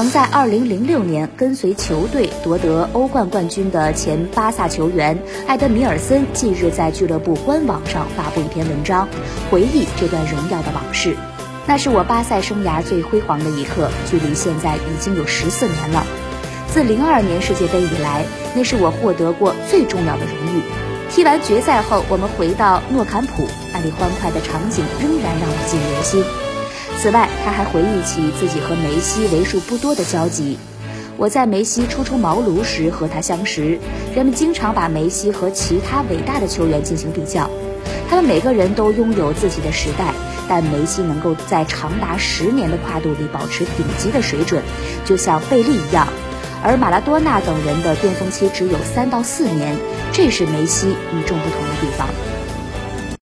曾在2006年跟随球队夺得欧冠冠军的前巴萨球员埃德米尔森，近日在俱乐部官网上发布一篇文章，回忆这段荣耀的往事。那是我巴萨生涯最辉煌的一刻，距离现在已经有十四年了。自02年世界杯以来，那是我获得过最重要的荣誉。踢完决赛后，我们回到诺坎普，那里欢快的场景仍然让我记忆犹新。此外，他还回忆起自己和梅西为数不多的交集。我在梅西初出茅庐时和他相识，人们经常把梅西和其他伟大的球员进行比较。他们每个人都拥有自己的时代，但梅西能够在长达十年的跨度里保持顶级的水准，就像贝利一样。而马拉多纳等人的巅峰期只有三到四年，这是梅西与众不同的地方。